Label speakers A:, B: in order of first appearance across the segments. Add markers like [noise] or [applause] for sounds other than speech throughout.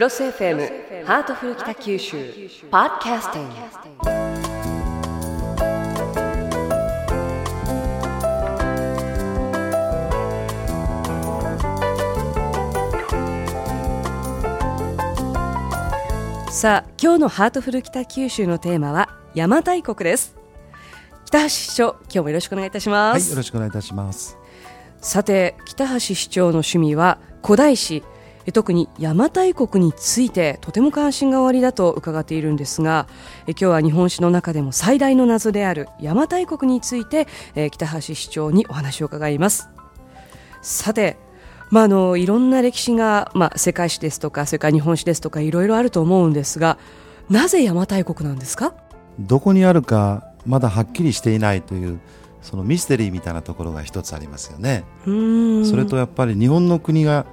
A: CROSS FM ハートフル北九州ポッドキャスティング。さあ今日のハートフル北九州のテーマは邪馬台国です。北橋市長今日もよろしくお願いいたしま
B: はい、
A: す、
B: よろしくお願いいたします。
A: さて北橋市長の趣味は古代史。え特に邪馬台国についてとても関心がおありだと伺っているんですがえ今日は日本史の中でも最大の謎である邪馬台国についてえ北橋市長にお話を伺います。さてまあ、あのいろんな歴史が、まあ、世界史ですとかそれから日本史ですとかいろいろあると思うんですがなぜ邪馬台国なんですか？
B: どこにあるかまだはっきりしていないというそのミステリーみたいなところが一つありますよね。それとやっぱり日本の国が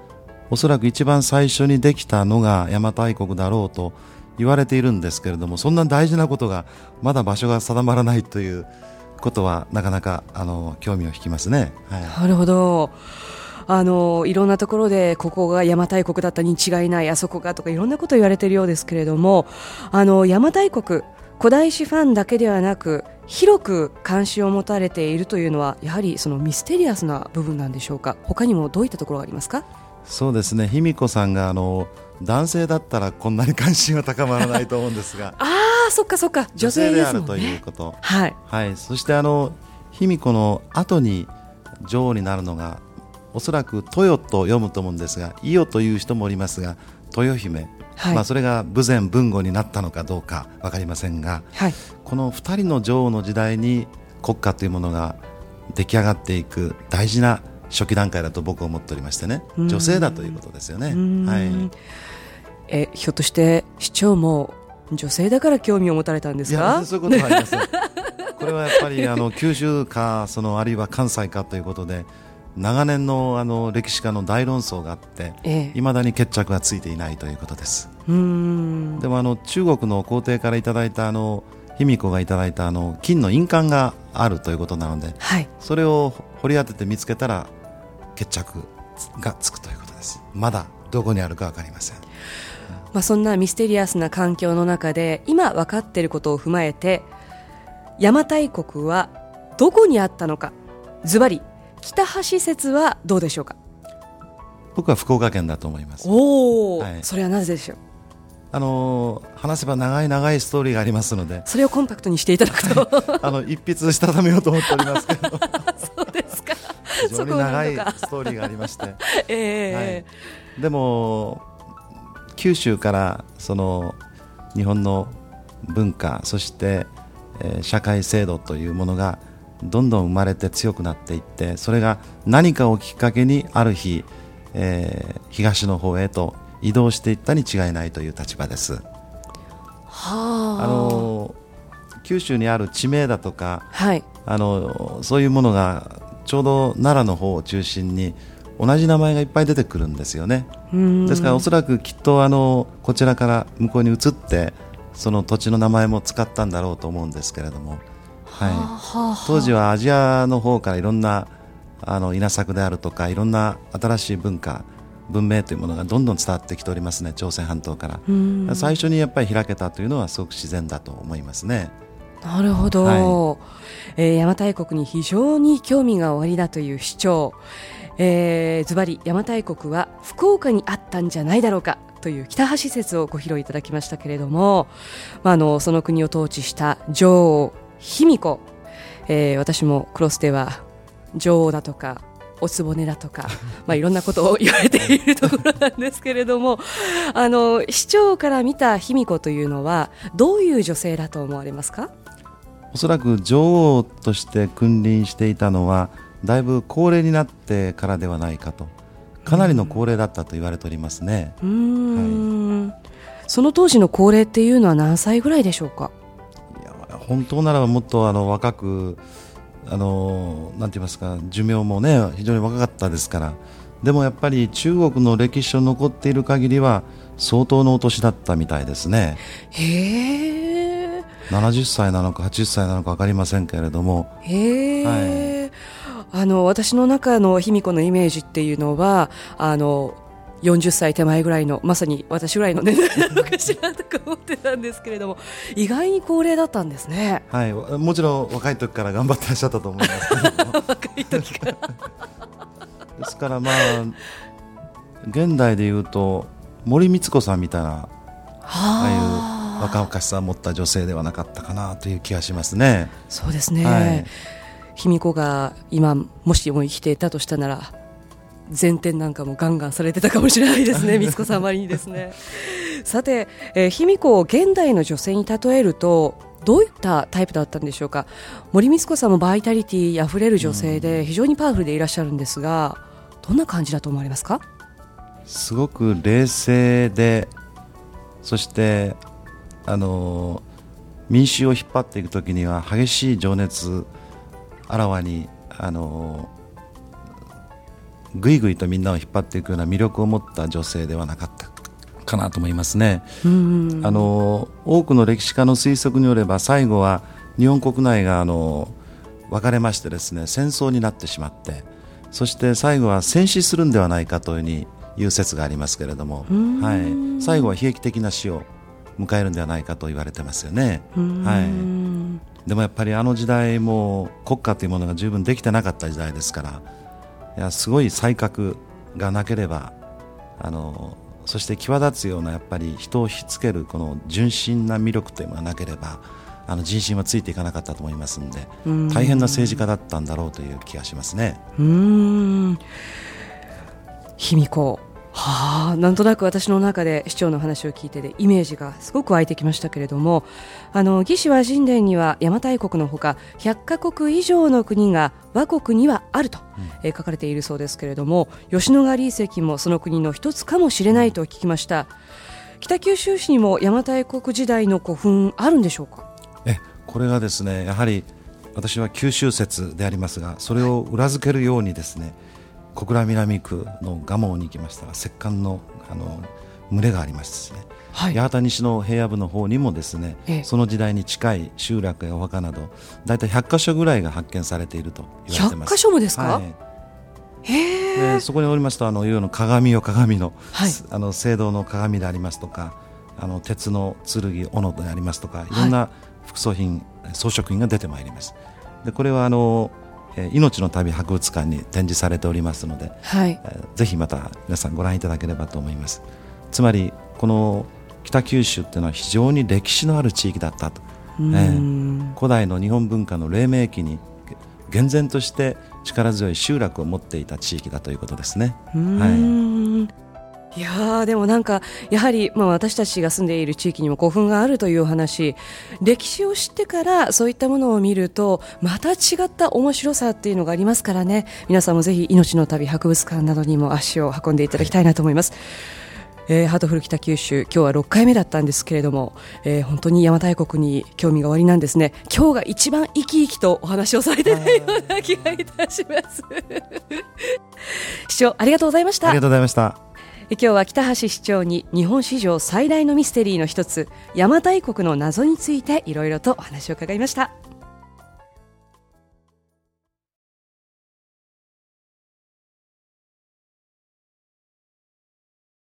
B: おそらく一番最初にできたのが邪馬台国だろうと言われているんですけれどもそんな大事なことがまだ場所が定まらないということはなかなかあの興味を引きますね。はい
A: なるほど。あのいろんなところでここが邪馬台国だったに違いないあそこがとかいろんなこと言われているようですけれどもあの邪馬台国古代史ファンだけではなく広く関心を持たれているというのはやはりそのミステリアスな部分なんでしょうか他にもどういったところがありますか？
B: そうですね。卑弥呼さんがあの男性だったらこんなに関心は高まらないと思うんですが。[laughs]
A: ああそっかそっか。女性
B: であるという
A: ね
B: こと、
A: はい。
B: はい、そしてあの卑弥呼の後に女王になるのがおそらく豊と読むと思うんですが伊代という人もおりますが豊姫、
A: はい。
B: まあ、それが武前文後になったのかどうか分かりませんが
A: はい。
B: この2人の女王の時代に国家というものが出来上がっていく大事な初期段階だと僕は思っておりましてね。
A: うん。
B: 女性だということですよね。
A: うん。
B: はい。
A: えひょっとして市長も女性だから興味を持たれたんです
B: いや
A: か
B: そういうことはありません。[laughs] これはやっぱりあの九州かそのあるいは関西かということで長年のあの歴史家の大論争があって
A: ええ。
B: いまだに決着がついていないということです。でもあの中国の皇帝からいただいたあの卑弥呼がいただいたあの金の印鑑があるということなので
A: はい。
B: それを掘り当てて見つけたら決着がつくということです。まだどこにあるか分かりません。
A: まあ、そんなミステリアスな環境の中で今分かっていることを踏まえて邪馬台国はどこにあったのか。ズバリ北橋説はどうでしょうか。
B: 僕は福岡県だと思います。
A: おお、
B: はい。
A: それはなぜでしょう。
B: あの話せば長い長いストーリーがありますので。
A: それをコンパクトにしていただくと。[laughs]
B: あの一筆したためようと思っておりますけど非常に長いストーリーがありまして、[laughs]
A: ええ。
B: でも九州からその日本の文化そして、えー社会制度というものがどんどん生まれて強くなっていってそれが何かをきっかけにある日、えー東の方へと移動していったに違いないという立場です。
A: はあ。
B: あの九州にある地名だとか
A: はい。
B: あのそういうものがちょうど奈良の方を中心に同じ名前がいっぱい出てくるんですよね。ですからおそらくきっとあのこちらから向こうに移ってその土地の名前も使ったんだろうと思うんですけれども、はい、
A: はあ
B: 当時はアジアの方からいろんなあの稲作であるとかいろんな新しい文化文明というものがどんどん伝わってきておりますね。朝鮮半島から。最初にやっぱり開けたというのはすごく自然だと思いますね
A: なるほど、
B: は
A: えー邪馬台国に非常に興味がおありだという市長、えーズバリ邪馬台国は福岡にあったんじゃないだろうかという北橋説をご披露いただきましたけれども、まあ、あのその国を統治した女王卑弥呼、えー私もクロスでは女王だとかおつぼねだとか、[laughs] まあ、いろんなことを言われているところなんですけれどもあの市長から見た卑弥呼というのはどういう女性だと思われますか？
B: おそらく女王として君臨していたのはだいぶ高齢になってからではないかと。かなりの高齢だったと言われておりますね、
A: うーん、その当時の高齢っていうのは何歳ぐらいでしょうか？
B: いや本当ならばもっとあの若くあのなんて言いますか寿命もね非常に若かったですから。でもやっぱり中国の歴史書残っている限りは相当のお年だったみたいですね。
A: へえ
B: 70歳なのか80歳なのか分かりませんけれども。
A: へえ、あの私の中の卑弥呼のイメージっていうのはあの40歳手前ぐらいのまさに私ぐらいの年代 [laughs] なのかしらとか思ってたんですけれども意外に高齢だったんですね。
B: はい。もちろん若い時から頑張ってらっしゃったと思いますけど [laughs]
A: 若い時から。
B: ですからまあ現代でいうと森光子さんみたいなああいう若々しさを持った女性ではなかったかなという気がしますね。
A: そうですね、はい。卑弥呼が今もしも生きていたとしたなら前転なんかもガンガンされてたかもしれないですね、[laughs] 光子さんまりにですね。さて、えー、卑弥呼を現代の女性に例えるとどういったタイプだったんでしょうか。森光子さんもバイタリティあふれる女性で非常にパワフルでいらっしゃるんですがどんな感じだと思われますか？
B: すごく冷静でそしてあの民衆を引っ張っていくときには激しい情熱あらわにあのぐいぐいとみんなを引っ張っていくような魅力を持った女性ではなかった。かなと思いますね。あの多くの歴史家の推測によれば最後は日本国内があの分かれましてですね戦争になってしまってそして最後は戦死するんではないかというにいう説がありますけれども、はい、最後は悲劇的な死を迎えるんではないかと言われてますよね。はい、でもやっぱりあの時代も国家というものが十分できてなかった時代ですからいやすごい才覚がなければあのそして際立つようなやっぱり人を引きつけるこの純真な魅力というのがなければあの人心はついていかなかったと思いますので大変な政治家だったんだろうという気がしますね。
A: うん。卑弥呼はあ、なんとなく私の中で市長の話を聞いてでイメージがすごく湧いてきましたけれどもあの魏志倭人伝には邪馬台国のほか100カ国以上の国が倭国にはあると、えー、書かれているそうですけれども吉野ヶ里遺跡もその国の一つかもしれないと聞きました。北九州市にも邪馬台国時代の古墳あるんでしょうか？
B: えこれがですねやはり私は九州説でありますがそれを裏付けるようにですね、はい小倉南区の蒲生に行きましたら石棺のあの群れがありましてですね、はい、八幡西の平野部の方にもですね、ええ、その時代に近い集落やお墓など大体100箇所ぐらいが発見されていると言われてます。
A: 100箇所もですか、はい。
B: でそこにおりますとあのいわゆる鏡よ鏡の,、はい、あの聖堂の鏡でありますとかあの鉄の剣斧でありますとかい。ろんな副葬品、はい、装飾品が出てまいります。でこれはあのえ命の旅博物館に展示されておりますので、はい、えぜひまた皆さんご覧いただければと思います。つまりこの北九州っていうのは非常に歴史のある地域だったと、えー、古代の日本文化の黎明期に厳然として力強い集落を持っていた地域だということですね。はい
A: いやでもなんかやはり、まあ、私たちが住んでいる地域にも古墳があるというお話。歴史を知ってからそういったものを見るとまた違った面白さっていうのがありますからね。皆さんもぜひ命の旅博物館などにも足を運んでいただきたいなと思います。えー、ハートフル北九州今日は6回目だったんですけれども、えー、本当に邪馬台国に興味がおありなんですね。今日が一番生き生きとお話をされてないような気がいたします。[laughs] 市長ありがとうございました。
B: ありがとうございました。
A: 今日は北橋市長に日本史上最大のミステリーの一つ邪馬台国の謎についていろいろとお話を伺いました。